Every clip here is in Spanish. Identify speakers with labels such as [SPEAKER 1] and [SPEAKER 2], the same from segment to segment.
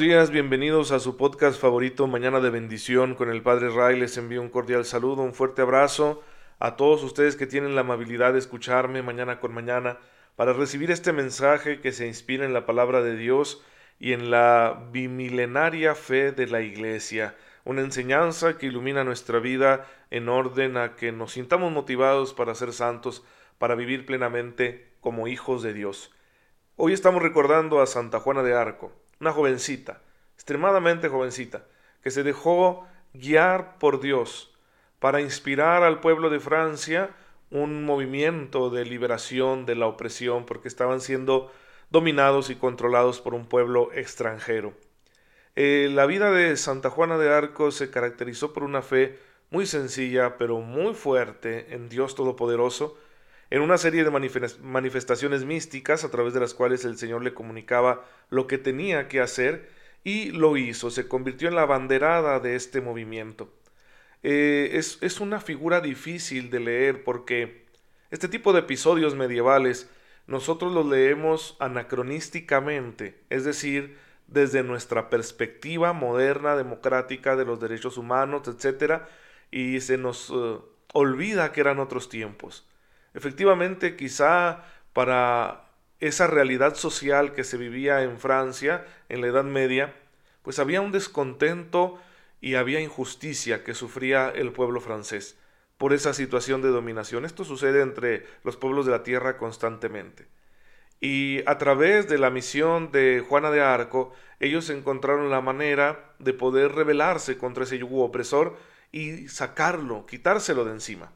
[SPEAKER 1] buenos días, bienvenidos a su podcast favorito Mañana de Bendición con el Padre Ray. Les envío un cordial saludo, un fuerte abrazo a todos ustedes que tienen la amabilidad de escucharme mañana con mañana para recibir este mensaje que se inspira en la palabra de Dios y en la bimilenaria fe de la Iglesia, una enseñanza que ilumina nuestra vida en orden a que nos sintamos motivados para ser santos, para vivir plenamente como hijos de Dios. Hoy estamos recordando a Santa Juana de Arco, una jovencita, extremadamente jovencita, que se dejó guiar por Dios para inspirar al pueblo de Francia un movimiento de liberación de la opresión porque estaban siendo dominados y controlados por un pueblo extranjero. Eh, la vida de Santa Juana de Arco se caracterizó por una fe muy sencilla pero muy fuerte en Dios Todopoderoso, en una serie de manifestaciones místicas a través de las cuales el Señor le comunicaba lo que tenía que hacer y lo hizo, se convirtió en la banderada de este movimiento. Eh, es, una figura difícil de leer porque este tipo de episodios medievales nosotros los leemos anacronísticamente, es decir, desde nuestra perspectiva moderna, democrática de los derechos humanos, etc., y se nos eh, olvida que eran otros tiempos. Efectivamente, quizá para esa realidad social que se vivía en Francia en la Edad Media, pues había un descontento y había injusticia que sufría el pueblo francés por esa situación de dominación. Esto sucede entre los pueblos de la tierra constantemente. Y a través de la misión de Juana de Arco, ellos encontraron la manera de poder rebelarse contra ese yugo opresor y sacarlo, quitárselo de encima.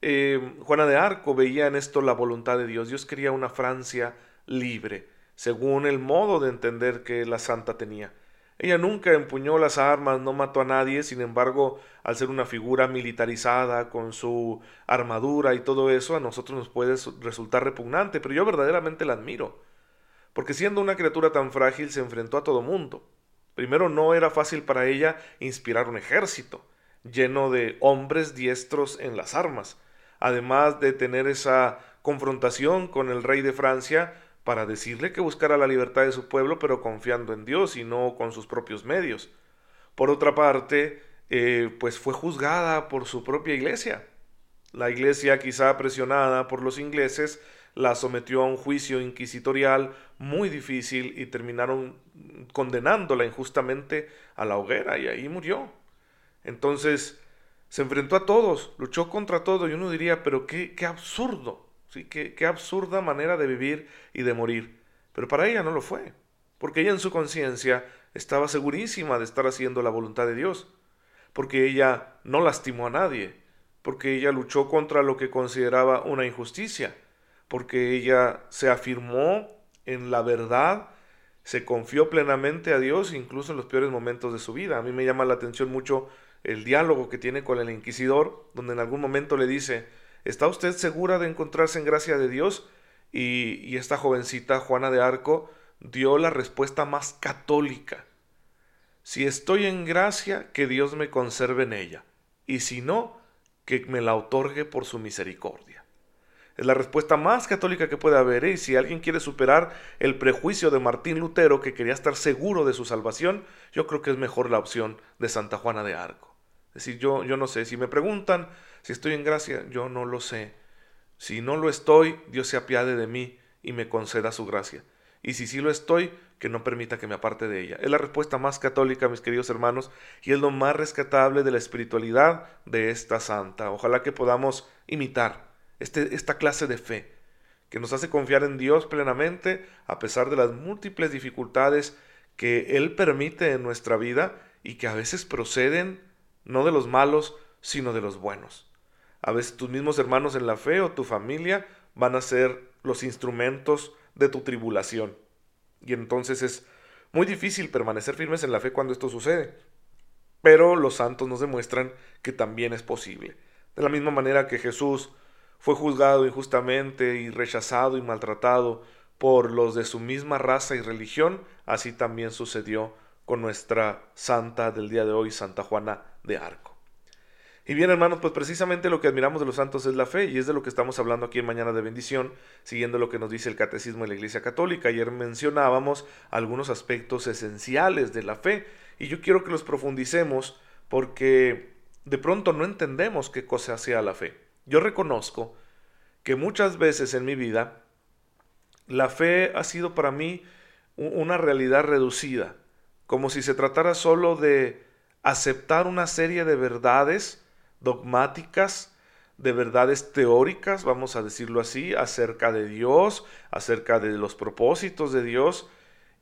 [SPEAKER 1] Eh, Juana de Arco veía en esto la voluntad de Dios. Dios quería una Francia libre, según el modo de entender que la santa tenía. Ella nunca empuñó las armas, no mató a nadie, sin embargo, al ser una figura militarizada, con su armadura y todo eso, a nosotros nos puede resultar repugnante, pero yo verdaderamente la admiro, porque siendo una criatura tan frágil se enfrentó a todo mundo. Primero no era fácil para ella inspirar un ejército, lleno de hombres diestros en las armas además de tener esa confrontación con el rey de Francia para decirle que buscara la libertad de su pueblo, pero confiando en Dios y no con sus propios medios. Por otra parte, eh, pues fue juzgada por su propia iglesia. La iglesia, quizá presionada por los ingleses, la sometió a un juicio inquisitorial muy difícil y terminaron condenándola injustamente a la hoguera y ahí murió. Entonces, se enfrentó a todos, luchó contra todo y uno diría, pero qué, qué absurdo, ¿sí? qué, qué absurda manera de vivir y de morir. Pero para ella no lo fue, porque ella en su conciencia estaba segurísima de estar haciendo la voluntad de Dios, porque ella no lastimó a nadie, porque ella luchó contra lo que consideraba una injusticia, porque ella se afirmó en la verdad, se confió plenamente a Dios incluso en los peores momentos de su vida. A mí me llama la atención mucho el diálogo que tiene con el inquisidor, donde en algún momento le dice, ¿está usted segura de encontrarse en gracia de Dios? Y, esta jovencita, Juana de Arco, dio la respuesta más católica. Si estoy en gracia, que Dios me conserve en ella, y si no, que me la otorgue por su misericordia. Es la respuesta más católica que puede haber, ¿eh? y si alguien quiere superar el prejuicio de Martín Lutero, que quería estar seguro de su salvación, yo creo que es mejor la opción de Santa Juana de Arco. Decir, yo, yo no sé, si me preguntan si estoy en gracia, yo no lo sé. Si no lo estoy, Dios se apiade de mí y me conceda su gracia. Y si sí lo estoy, que no permita que me aparte de ella. Es la respuesta más católica, mis queridos hermanos, y es lo más rescatable de la espiritualidad de esta santa. Ojalá que podamos imitar este, esta clase de fe, que nos hace confiar en Dios plenamente a pesar de las múltiples dificultades que Él permite en nuestra vida y que a veces proceden no de los malos, sino de los buenos. A veces tus mismos hermanos en la fe o tu familia van a ser los instrumentos de tu tribulación. Y entonces es muy difícil permanecer firmes en la fe cuando esto sucede. Pero los santos nos demuestran que también es posible. De la misma manera que Jesús fue juzgado injustamente y rechazado y maltratado por los de su misma raza y religión, así también sucedió con nuestra santa del día de hoy, Santa Juana de Arco. Y bien, hermanos, pues precisamente lo que admiramos de los santos es la fe, y es de lo que estamos hablando aquí en Mañana de Bendición, siguiendo lo que nos dice el Catecismo de la Iglesia Católica. Ayer mencionábamos algunos aspectos esenciales de la fe, y yo quiero que los profundicemos porque de pronto no entendemos qué cosa sea la fe. Yo reconozco que muchas veces en mi vida la fe ha sido para mí una realidad reducida, como si se tratara solo de aceptar una serie de verdades, dogmáticas, de verdades teóricas, vamos a decirlo así, acerca de Dios, acerca de los propósitos de Dios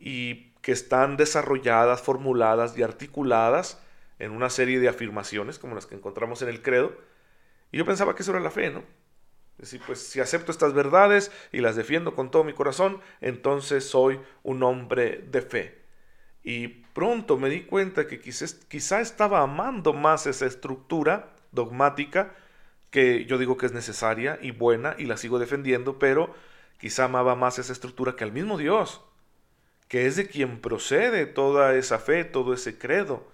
[SPEAKER 1] y que están desarrolladas, formuladas y articuladas en una serie de afirmaciones como las que encontramos en el credo. Y yo pensaba que eso era la fe, ¿no? Es decir, pues si acepto estas verdades y las defiendo con todo mi corazón, entonces soy un hombre de fe. Y pronto me di cuenta que quizá estaba amando más esa estructura dogmática, que yo digo que es necesaria y buena y la sigo defendiendo, pero quizá amaba más esa estructura que al mismo Dios, que es de quien procede toda esa fe, todo ese credo,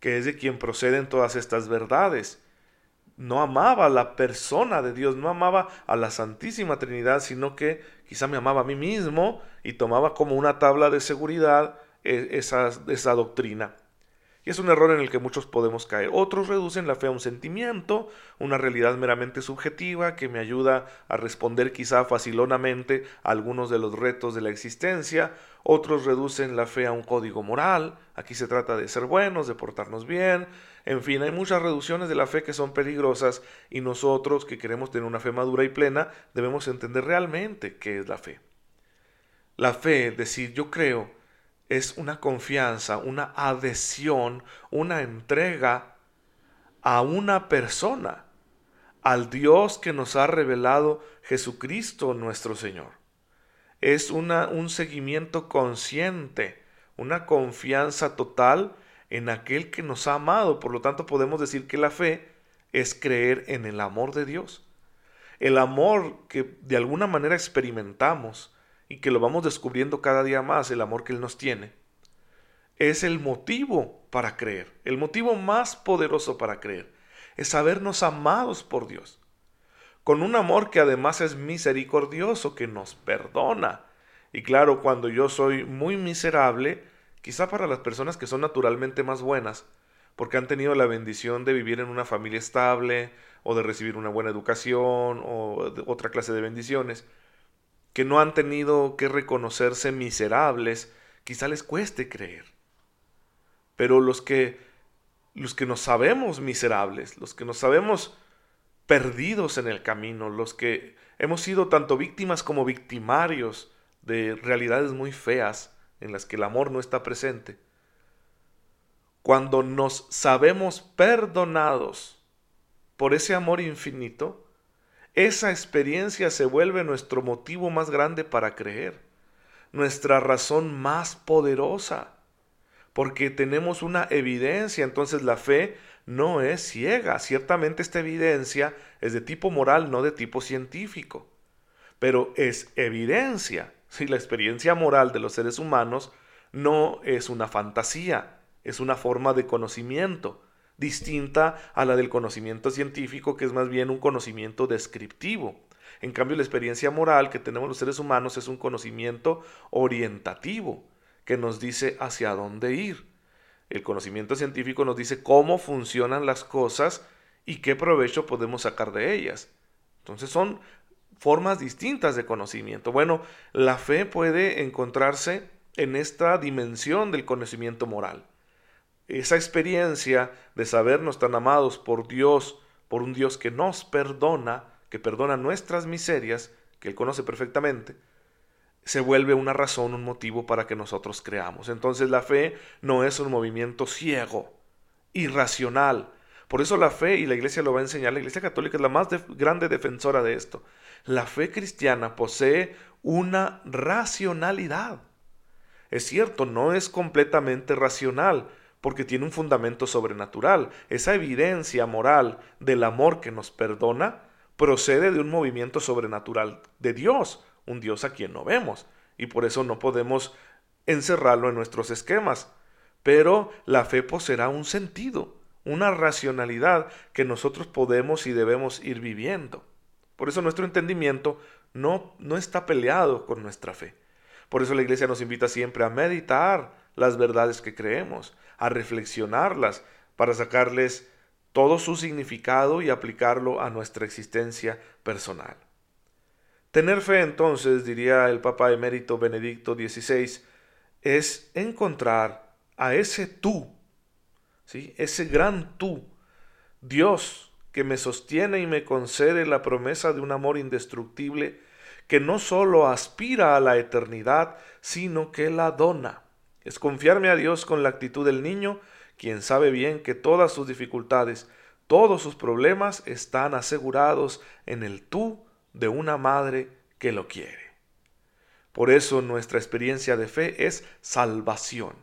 [SPEAKER 1] que es de quien proceden todas estas verdades. No amaba a la persona de Dios, no amaba a la Santísima Trinidad, sino que quizá me amaba a mí mismo y tomaba como una tabla de seguridad esa, esa doctrina. Y es un error en el que muchos podemos caer. Otros reducen la fe a un sentimiento, una realidad meramente subjetiva que me ayuda a responder quizá facilonamente a algunos de los retos de la existencia. Otros reducen la fe a un código moral. Aquí se trata de ser buenos, de portarnos bien. En fin, hay muchas reducciones de la fe que son peligrosas y nosotros que queremos tener una fe madura y plena debemos entender realmente qué es la fe. La fe, decir yo creo, es una confianza, una adhesión, una entrega a una persona, al Dios que nos ha revelado Jesucristo nuestro Señor. Es una, un seguimiento consciente, una confianza total en aquel que nos ha amado. Por lo tanto, podemos decir que la fe es creer en el amor de Dios. El amor que de alguna manera experimentamos y que lo vamos descubriendo cada día más, el amor que Él nos tiene, es el motivo para creer, el motivo más poderoso para creer, es sabernos amados por Dios, con un amor que además es misericordioso, que nos perdona. Y claro, cuando yo soy muy miserable, quizá para las personas que son naturalmente más buenas, porque han tenido la bendición de vivir en una familia estable, o de recibir una buena educación, o otra clase de bendiciones, que no han tenido que reconocerse miserables, quizá les cueste creer. Pero los que los que nos sabemos miserables, los que nos sabemos perdidos en el camino, los que hemos sido tanto víctimas como victimarios de realidades muy feas en las que el amor no está presente, cuando nos sabemos perdonados por ese amor infinito, esa experiencia se vuelve nuestro motivo más grande para creer, nuestra razón más poderosa, porque tenemos una evidencia, entonces la fe no es ciega, ciertamente esta evidencia es de tipo moral, no de tipo científico, pero es evidencia, si la experiencia moral de los seres humanos no es una fantasía, es una forma de conocimiento, distinta a la del conocimiento científico, que es más bien un conocimiento descriptivo. En cambio, la experiencia moral que tenemos los seres humanos es un conocimiento orientativo, que nos dice hacia dónde ir. El conocimiento científico nos dice cómo funcionan las cosas y qué provecho podemos sacar de ellas. Entonces son formas distintas de conocimiento. Bueno, la fe puede encontrarse en esta dimensión del conocimiento moral esa experiencia de sabernos tan amados por Dios, por un Dios que nos perdona, que perdona nuestras miserias, que Él conoce perfectamente, se vuelve una razón, un motivo para que nosotros creamos. Entonces la fe no es un movimiento ciego, irracional. Por eso la fe, y la iglesia lo va a enseñar, la iglesia católica es la más grande defensora de esto. La fe cristiana posee una racionalidad. Es cierto, no es completamente racional, porque tiene un fundamento sobrenatural. Esa evidencia moral del amor que nos perdona procede de un movimiento sobrenatural de Dios, un Dios a quien no vemos, y por eso no podemos encerrarlo en nuestros esquemas. Pero la fe poseerá un sentido, una racionalidad que nosotros podemos y debemos ir viviendo. Por eso nuestro entendimiento no, no está peleado con nuestra fe. Por eso la iglesia nos invita siempre a meditar las verdades que creemos, a reflexionarlas para sacarles todo su significado y aplicarlo a nuestra existencia personal. Tener fe entonces, diría el Papa emérito Benedicto XVI, es encontrar a ese tú, ¿sí? ese gran tú, Dios que me sostiene y me concede la promesa de un amor indestructible que no sólo aspira a la eternidad, sino que la dona. Es confiarme a Dios con la actitud del niño, quien sabe bien que todas sus dificultades, todos sus problemas están asegurados en el tú de una madre que lo quiere. Por eso nuestra experiencia de fe es salvación.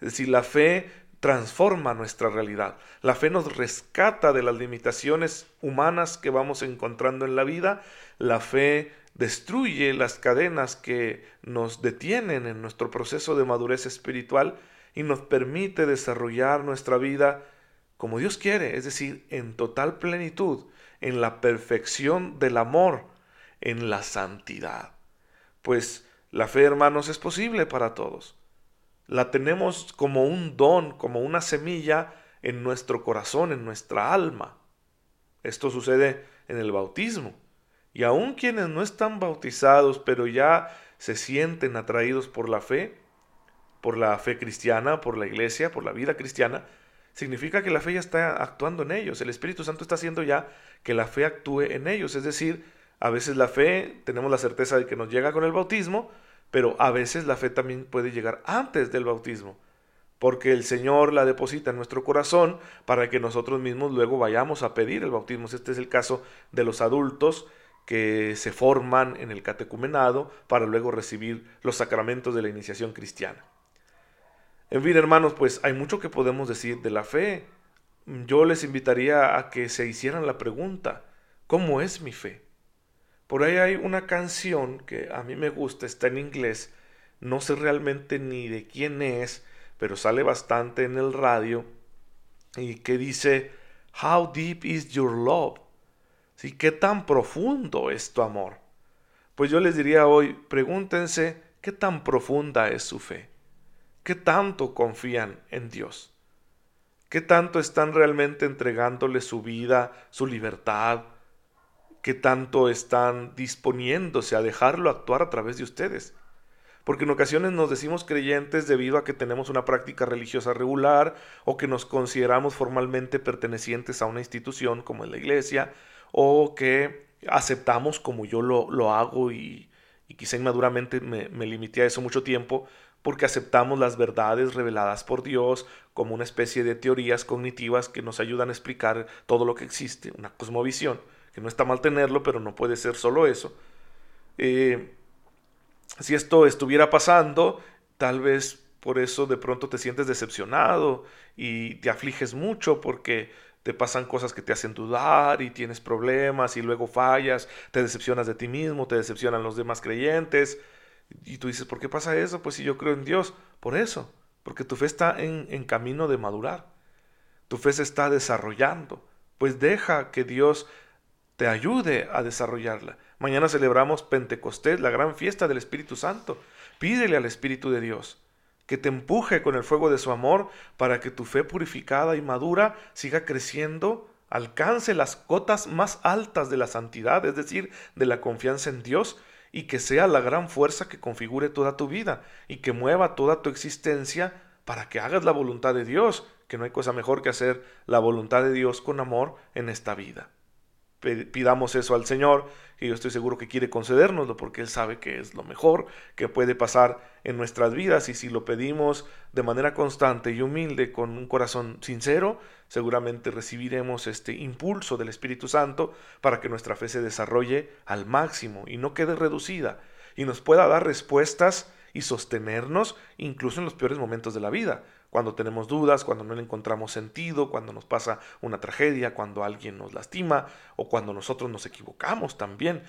[SPEAKER 1] Es decir, la fe transforma nuestra realidad. La fe nos rescata de las limitaciones humanas que vamos encontrando en la vida. La fe destruye las cadenas que nos detienen en nuestro proceso de madurez espiritual y nos permite desarrollar nuestra vida como Dios quiere, es decir, en total plenitud, en la perfección del amor, en la santidad. Pues la fe, hermanos, es posible para todos. La tenemos como un don, como una semilla en nuestro corazón, en nuestra alma. Esto sucede en el bautismo. Y aun quienes no están bautizados, pero ya se sienten atraídos por la fe, por la fe cristiana, por la iglesia, por la vida cristiana, significa que la fe ya está actuando en ellos. El Espíritu Santo está haciendo ya que la fe actúe en ellos. Es decir, a veces la fe tenemos la certeza de que nos llega con el bautismo, pero a veces la fe también puede llegar antes del bautismo, porque el Señor la deposita en nuestro corazón para que nosotros mismos luego vayamos a pedir el bautismo. Este es el caso de los adultos que se forman en el catecumenado para luego recibir los sacramentos de la iniciación cristiana. En fin, hermanos, pues hay mucho que podemos decir de la fe. Yo les invitaría a que se hicieran la pregunta, ¿cómo es mi fe? Por ahí hay una canción que a mí me gusta, está en inglés, no sé realmente ni de quién es, pero sale bastante en el radio y que dice, How deep is your love? ¿Sí? ¿Qué tan profundo es tu amor? Pues yo les diría hoy, pregúntense qué tan profunda es su fe. ¿Qué tanto confían en Dios? ¿Qué tanto están realmente entregándole su vida, su libertad? ¿Qué tanto están disponiéndose a dejarlo actuar a través de ustedes? Porque en ocasiones nos decimos creyentes debido a que tenemos una práctica religiosa regular o que nos consideramos formalmente pertenecientes a una institución como es la iglesia o que aceptamos como yo lo, hago y, quizá inmaduramente me, me limité a eso mucho tiempo, porque aceptamos las verdades reveladas por Dios como una especie de teorías cognitivas que nos ayudan a explicar todo lo que existe, una cosmovisión, que no está mal tenerlo, pero no puede ser solo eso. Eh, si esto estuviera pasando, tal vez por eso de pronto te sientes decepcionado y te afliges mucho porque te pasan cosas que te hacen dudar y tienes problemas y luego fallas, te decepcionas de ti mismo, te decepcionan los demás creyentes. Y tú dices, ¿por qué pasa eso? Pues si yo creo en Dios, por eso, porque tu fe está en, camino de madurar, tu fe se está desarrollando, pues deja que Dios te ayude a desarrollarla. Mañana celebramos Pentecostés, la gran fiesta del Espíritu Santo. Pídele al Espíritu de Dios que te empuje con el fuego de su amor para que tu fe purificada y madura siga creciendo, alcance las cotas más altas de la santidad, es decir, de la confianza en Dios, y que sea la gran fuerza que configure toda tu vida y que mueva toda tu existencia para que hagas la voluntad de Dios, que no hay cosa mejor que hacer la voluntad de Dios con amor en esta vida pidamos eso al Señor, y yo estoy seguro que quiere concedérnoslo porque Él sabe que es lo mejor que puede pasar en nuestras vidas y si lo pedimos de manera constante y humilde con un corazón sincero, seguramente recibiremos este impulso del Espíritu Santo para que nuestra fe se desarrolle al máximo y no quede reducida y nos pueda dar respuestas y sostenernos incluso en los peores momentos de la vida cuando tenemos dudas, cuando no le encontramos sentido, cuando nos pasa una tragedia, cuando alguien nos lastima o cuando nosotros nos equivocamos también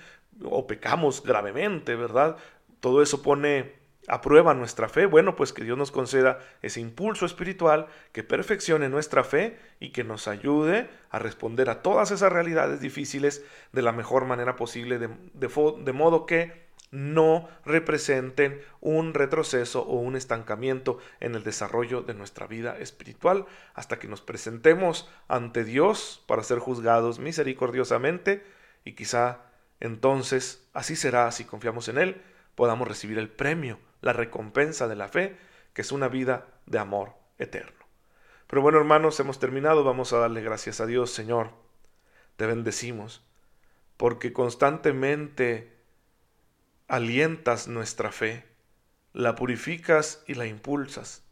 [SPEAKER 1] o pecamos gravemente, ¿verdad? Todo eso pone aprueba nuestra fe? Bueno, pues que Dios nos conceda ese impulso espiritual que perfeccione nuestra fe y que nos ayude a responder a todas esas realidades difíciles de la mejor manera posible, de, de modo que no representen un retroceso o un estancamiento en el desarrollo de nuestra vida espiritual. Hasta que nos presentemos ante Dios para ser juzgados misericordiosamente y quizá entonces así será si confiamos en Él, podamos recibir el premio, la recompensa de la fe, que es una vida de amor eterno. Pero bueno hermanos, hemos terminado, vamos a darle gracias a Dios, Señor, te bendecimos, porque constantemente alientas nuestra fe, la purificas y la impulsas.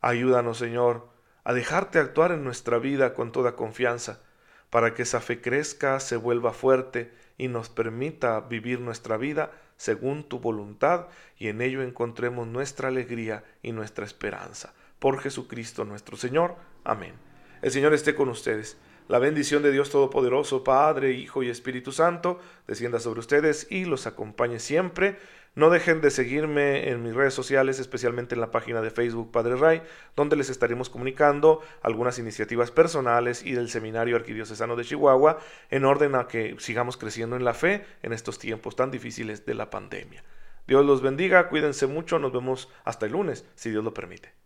[SPEAKER 1] Ayúdanos, Señor, a dejarte actuar en nuestra vida con toda confianza, para que esa fe crezca, se vuelva fuerte y nos permita vivir nuestra vida según tu voluntad y en ello encontremos nuestra alegría y nuestra esperanza. Por Jesucristo nuestro Señor. Amén. El Señor esté con ustedes. La bendición de Dios Todopoderoso, Padre, Hijo y Espíritu Santo, descienda sobre ustedes y los acompañe siempre. No dejen de seguirme en mis redes sociales, especialmente en la página de Facebook Padre Ray, donde les estaremos comunicando algunas iniciativas personales y del Seminario Arquidiocesano de Chihuahua, en orden a que sigamos creciendo en la fe en estos tiempos tan difíciles de la pandemia. Dios los bendiga, cuídense mucho, nos vemos hasta el lunes, si Dios lo permite.